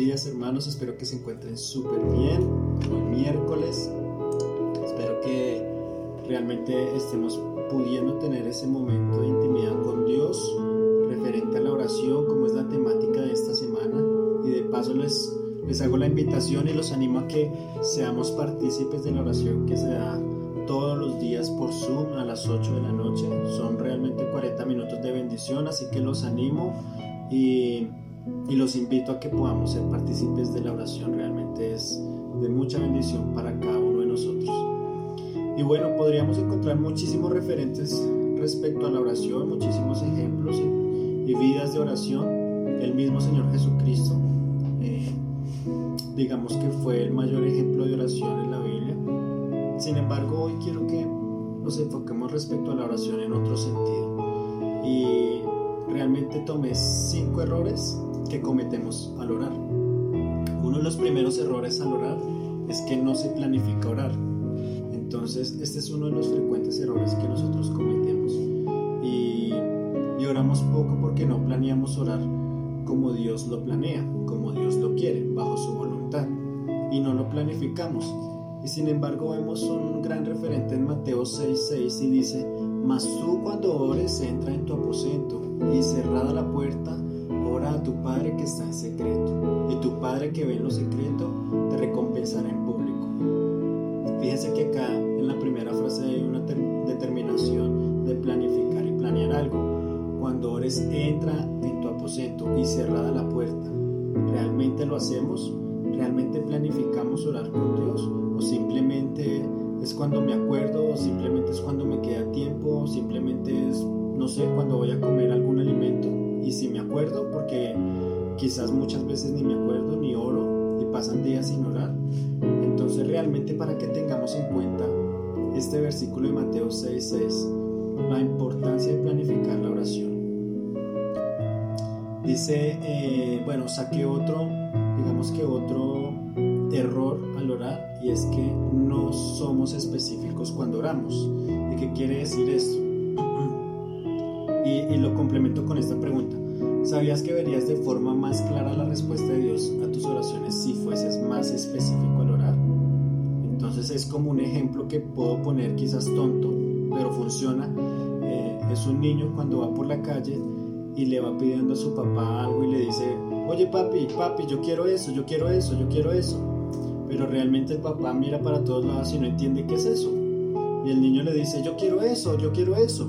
días hermanos, espero que se encuentren súper bien. Hoy miércoles, espero que realmente estemos pudiendo tener ese momento de intimidad con Dios referente a la oración, como es la temática de esta semana. Y de paso les, les hago la invitación y los animo a que seamos partícipes de la oración que se da todos los días por Zoom a las 8 de la noche. Son realmente 40 minutos de bendición, así que los animo y y los invito a que podamos ser partícipes de la oración. Realmente es de mucha bendición para cada uno de nosotros. Y bueno, podríamos encontrar muchísimos referentes respecto a la oración, muchísimos ejemplos y, vidas de oración. El mismo Señor Jesucristo, eh, digamos que fue el mayor ejemplo de oración en la Biblia. Sin embargo, hoy quiero que nos enfoquemos respecto a la oración en otro sentido. Y realmente tomé cinco errores que cometemos al orar. Uno de los primeros errores al orar es que no se planifica orar. Entonces, este es uno de los frecuentes errores que nosotros cometemos. Y, y oramos poco porque no planeamos orar como Dios lo planea, como Dios lo quiere, bajo su voluntad. Y no lo planificamos. Y sin embargo vemos un gran referente en Mateo 6:6 y dice, mas tú cuando ores entra en tu aposento y tu Padre que está en secreto, y tu Padre que ve en lo secreto te recompensará en público. Fíjense que acá en la primera frase hay una determinación de planificar y planear algo. Cuando ores, entra en tu aposento y cerrada la puerta. ¿Realmente lo hacemos? ¿Realmente planificamos orar con Dios? ¿O simplemente es cuando me acuerdo? ¿O simplemente es cuando me queda tiempo? ¿O simplemente es, no sé, cuando voy a comer algún alimento? Y si me acuerdo, porque quizás muchas veces ni me acuerdo ni oro y pasan días sin orar. Entonces realmente para que tengamos en cuenta este versículo de Mateo 6:6, la importancia de planificar la oración. Dice, eh, bueno, saqué otro, digamos que otro error al orar y es que no somos específicos cuando oramos. ¿Y qué quiere decir esto? Y, lo complemento con esta pregunta. ¿Sabías que verías de forma más clara la respuesta de Dios a tus oraciones si fueses más específico al orar? Entonces es como un ejemplo que puedo poner quizás tonto, pero funciona. Eh, es un niño cuando va por la calle y le va pidiendo a su papá algo y le dice, oye papi, papi, yo quiero eso, yo quiero eso, yo quiero eso. Pero realmente el papá mira para todos lados y no entiende qué es eso. Y el niño le dice, yo quiero eso, yo quiero eso.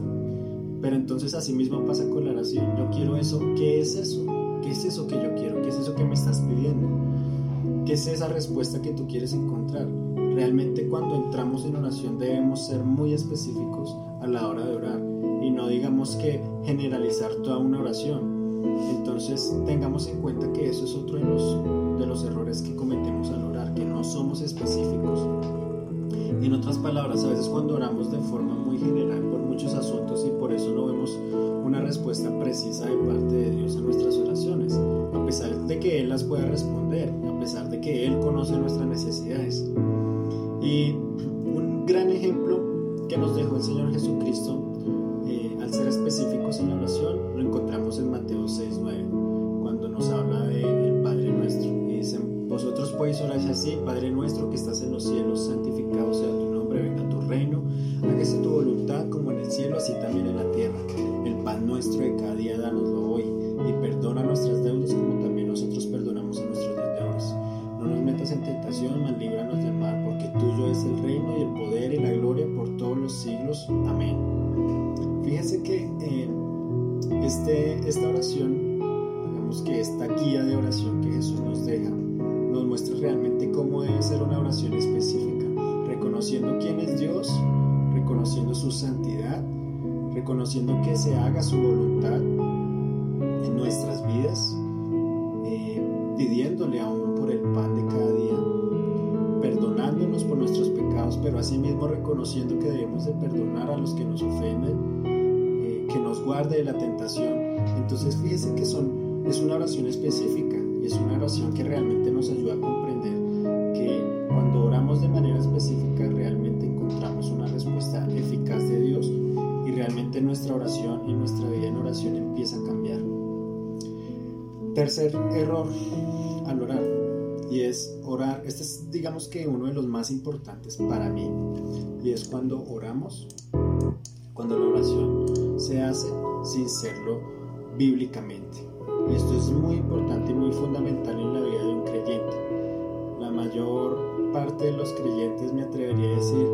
Pero entonces así mismo pasa con la oración. Yo quiero eso. ¿Qué es eso? ¿Qué es eso que yo quiero? ¿Qué es eso que me estás pidiendo? ¿Qué es esa respuesta que tú quieres encontrar? Realmente cuando entramos en oración debemos ser muy específicos a la hora de orar y no digamos que generalizar toda una oración. Entonces tengamos en cuenta que eso es otro de los, de los errores que cometemos al orar, que no somos específicos. En otras palabras, a veces cuando oramos de forma muy general por muchos asuntos y por eso no vemos una respuesta precisa de parte de Dios a nuestras oraciones, a pesar de que Él las pueda responder, a pesar de que Él conoce nuestras necesidades. Y un gran ejemplo que nos dejó el Señor Jesucristo eh, al ser específicos en la oración lo encontramos en Mateo 6.9, vosotros podéis orar así, Padre nuestro que estás en los cielos, santificado sea tu nombre, venga tu reino Hágase tu voluntad como en el cielo, así también en la tierra. El pan nuestro de cada día, danoslo hoy. Y perdona nuestras deudas como también nosotros perdonamos a nuestros deudores. No nos metas en tentación, mas líbranos del mal, porque tuyo es el reino y el poder y la gloria por todos los siglos. Amén. Fíjense que eh, este, esta oración, digamos que esta guía de oración que Jesús nos deja, nos muestra realmente cómo debe ser una oración específica, reconociendo quién es Dios reconociendo su santidad, reconociendo que se haga su voluntad en nuestras vidas, eh, pidiéndole aún por el pan de cada día, perdonándonos por nuestros pecados, pero asimismo reconociendo que debemos de perdonar a los que nos ofenden, eh, que nos guarde de la tentación. Entonces fíjese que son, es una oración específica y es una oración que realmente nos ayuda a comprender que cuando oramos de manera específica realmente encontramos una respuesta eficaz de Dios y realmente nuestra oración y nuestra vida en oración empieza a cambiar. Tercer error al orar y es orar. Este es digamos que uno de los más importantes para mí y es cuando oramos, cuando la oración se hace sin serlo bíblicamente. Esto es muy importante y muy fundamental en la vida de un creyente. La mayor parte de los creyentes me atrevería a decir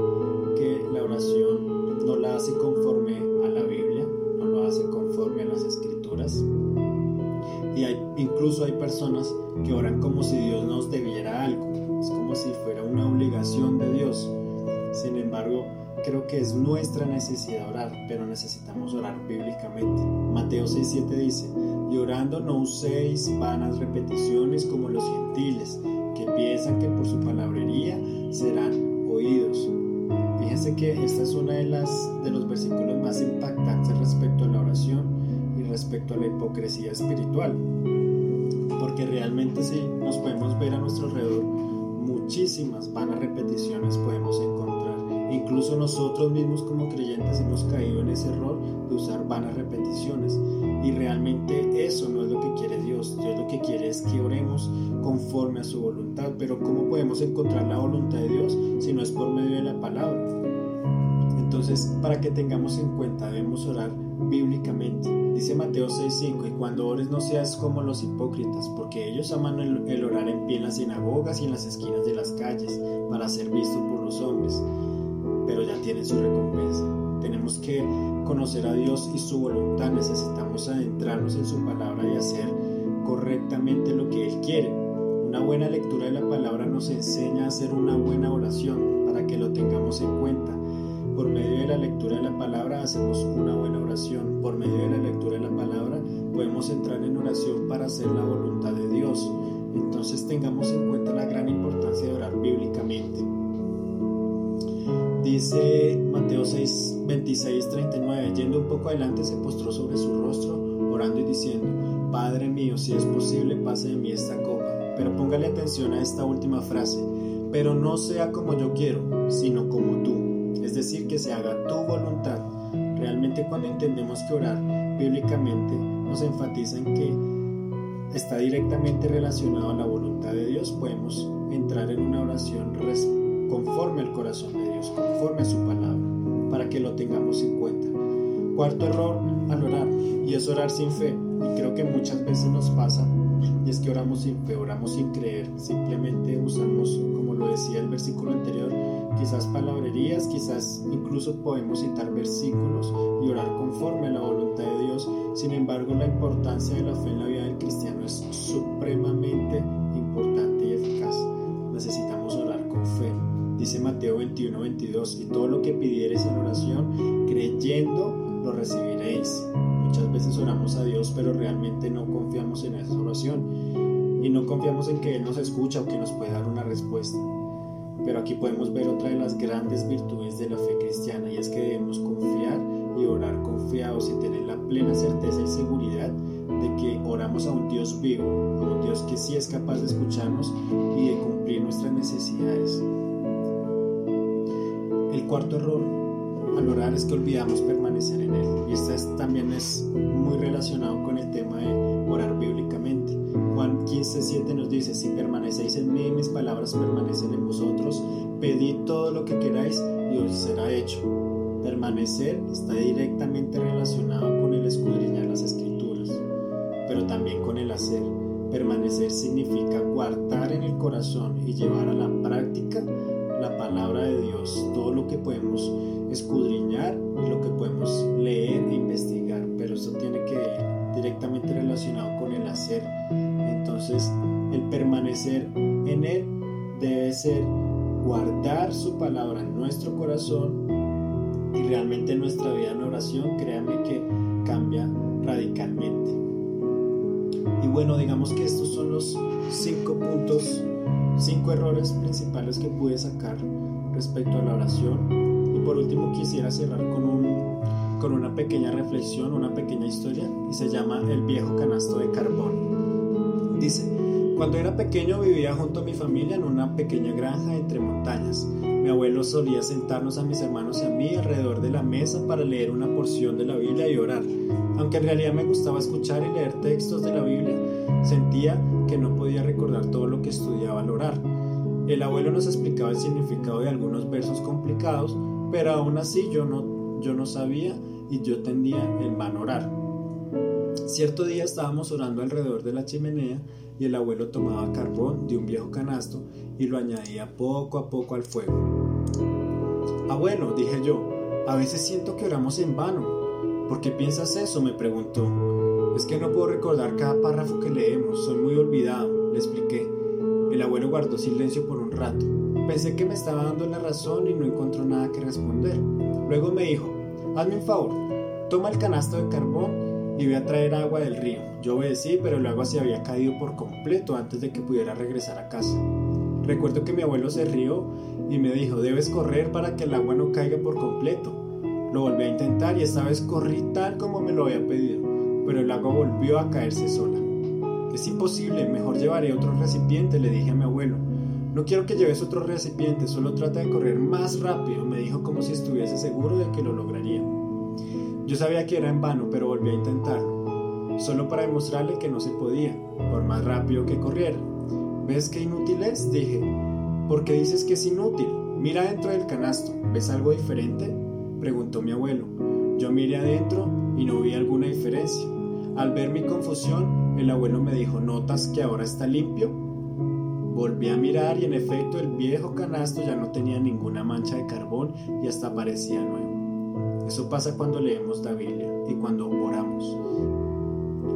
que la oración no la hace conforme a la Biblia, no lo hace conforme a las escrituras. Y hay, incluso hay personas que oran como si Dios nos debiera algo, es como si fuera una obligación de Dios. Sin embargo, creo que es nuestra necesidad orar, pero necesitamos orar bíblicamente. Mateo 6:7 dice, y orando no uséis vanas repeticiones como los gentiles, que piensan que por su palabrería serán oídos. Fíjense que esta es una de las de los versículos más impactantes respecto a la oración y respecto a la hipocresía espiritual. Porque realmente si nos podemos ver a nuestro alrededor, muchísimas vanas repeticiones podemos encontrar Incluso nosotros mismos como creyentes hemos caído en ese error de usar vanas repeticiones. Y realmente eso no es lo que quiere Dios. Dios lo que quiere es que oremos conforme a su voluntad. Pero ¿cómo podemos encontrar la voluntad de Dios si no es por medio de la palabra? Entonces, para que tengamos en cuenta, debemos orar bíblicamente. Dice Mateo 6:5, y cuando ores no seas como los hipócritas, porque ellos aman el, el, orar en pie en las sinagogas y en las esquinas de las calles, para ser visto por los hombres pero ya tienen su recompensa. Tenemos que conocer a Dios y su voluntad, necesitamos adentrarnos en su palabra y hacer correctamente lo que Él quiere. Una buena lectura de la palabra nos enseña a hacer una buena oración para que lo tengamos en cuenta. Por medio de la lectura de la palabra hacemos una buena oración. Por medio de la lectura de la palabra podemos entrar en oración para hacer la voluntad de Dios. Entonces tengamos en cuenta la gran importancia de orar bíblicamente. Dice Mateo 6, 26, 39, yendo un poco adelante se postró sobre su rostro, orando y diciendo, Padre mío, si es posible, pase de mí esta copa. Pero póngale atención a esta última frase, pero no sea como yo quiero, sino como tú. Es decir, que se haga tu voluntad. Realmente cuando entendemos que orar bíblicamente nos enfatiza en que está directamente relacionado a la voluntad de Dios, podemos entrar en una oración conforme al corazón de Dios, conforme a su palabra, para que lo tengamos en cuenta. Cuarto error al orar, y es orar sin fe. Y creo que muchas veces nos pasa, y es que oramos sin fe, oramos sin creer, simplemente usamos, como lo decía el versículo anterior, quizás palabrerías, quizás incluso podemos citar versículos y orar conforme a la voluntad de Dios. Sin embargo, la importancia de la fe en la vida del cristiano es supremamente Dice Mateo 21, 22, y todo lo que pidiereis en oración, creyendo, lo recibiréis. Muchas veces oramos a Dios, pero realmente no confiamos en esa oración y no confiamos en que Él nos escucha o que nos puede dar una respuesta. Pero aquí podemos ver otra de las grandes virtudes de la fe cristiana y es que debemos confiar y orar confiados y tener la plena certeza y seguridad de que oramos a un Dios vivo, a un Dios que sí es capaz de escucharnos y de cumplir nuestras necesidades. El cuarto error al orar es que olvidamos permanecer en Él. Y este también es muy relacionado con el tema de orar bíblicamente. Juan 15:7 nos dice, si permanecéis en mí mis palabras permanecen en vosotros, pedid todo lo que queráis y os será hecho. Permanecer está directamente relacionado con el escudriñar las escrituras, pero también con el hacer. Permanecer significa guardar en el corazón y llevar a la práctica la palabra de Dios, todo lo que podemos escudriñar y lo que podemos leer e investigar, pero eso tiene que ir directamente relacionado con el hacer. Entonces, el permanecer en Él debe ser guardar su palabra en nuestro corazón y realmente nuestra vida en oración, créame que cambia radicalmente. Y bueno, digamos que estos son los cinco puntos cinco errores principales que pude sacar respecto a la oración. Y por último quisiera cerrar con, un, con una pequeña reflexión, una pequeña historia, y se llama El viejo canasto de carbón. Dice, cuando era pequeño vivía junto a mi familia en una pequeña granja entre montañas. Mi abuelo solía sentarnos a mis hermanos y a mí alrededor de la mesa para leer una porción de la Biblia y orar. Aunque en realidad me gustaba escuchar y leer textos de la Biblia, sentía que no podía recordar todo lo que estudiaba al orar. El abuelo nos explicaba el significado de algunos versos complicados, pero aún así yo no, yo no sabía y yo tendía en vano orar. Cierto día estábamos orando alrededor de la chimenea y el abuelo tomaba carbón de un viejo canasto y lo añadía poco a poco al fuego. Abuelo, dije yo, a veces siento que oramos en vano. ¿Por qué piensas eso? me preguntó. Es que no puedo recordar cada párrafo que leemos, soy muy olvidado, le expliqué. El abuelo guardó silencio por un rato. Pensé que me estaba dando la razón y no encontró nada que responder. Luego me dijo, hazme un favor, toma el canasto de carbón y voy a traer agua del río. Yo obedecí, pero el agua se había caído por completo antes de que pudiera regresar a casa. Recuerdo que mi abuelo se rió y me dijo, debes correr para que el agua no caiga por completo. Lo volví a intentar y esta vez corrí tal como me lo había pedido, pero el agua volvió a caerse sola. Es imposible, mejor llevaré otro recipiente, le dije a mi abuelo. No quiero que lleves otro recipiente, solo trata de correr más rápido, me dijo como si estuviese seguro de que lo lograría. Yo sabía que era en vano, pero volví a intentarlo, solo para demostrarle que no se podía, por más rápido que corriera. ¿Ves qué inútil es? Dije. ¿Por qué dices que es inútil? Mira dentro del canasto, ¿ves algo diferente? Preguntó mi abuelo. Yo miré adentro y no vi alguna diferencia. Al ver mi confusión, el abuelo me dijo, ¿notas que ahora está limpio? Volví a mirar y en efecto el viejo canasto ya no tenía ninguna mancha de carbón y hasta parecía nuevo. Eso pasa cuando leemos la Biblia y cuando oramos.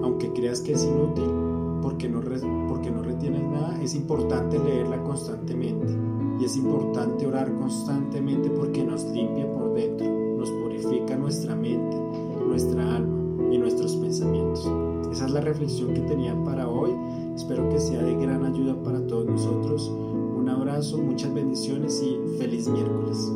Aunque creas que es inútil porque no, porque no retienes nada, es importante leerla constantemente. Y es importante orar constantemente porque nos limpia por dentro, nos purifica nuestra mente, nuestra alma y nuestros pensamientos. Esa es la reflexión que tenía para hoy. Espero que sea de gran ayuda para todos nosotros. Un abrazo, muchas bendiciones y feliz miércoles.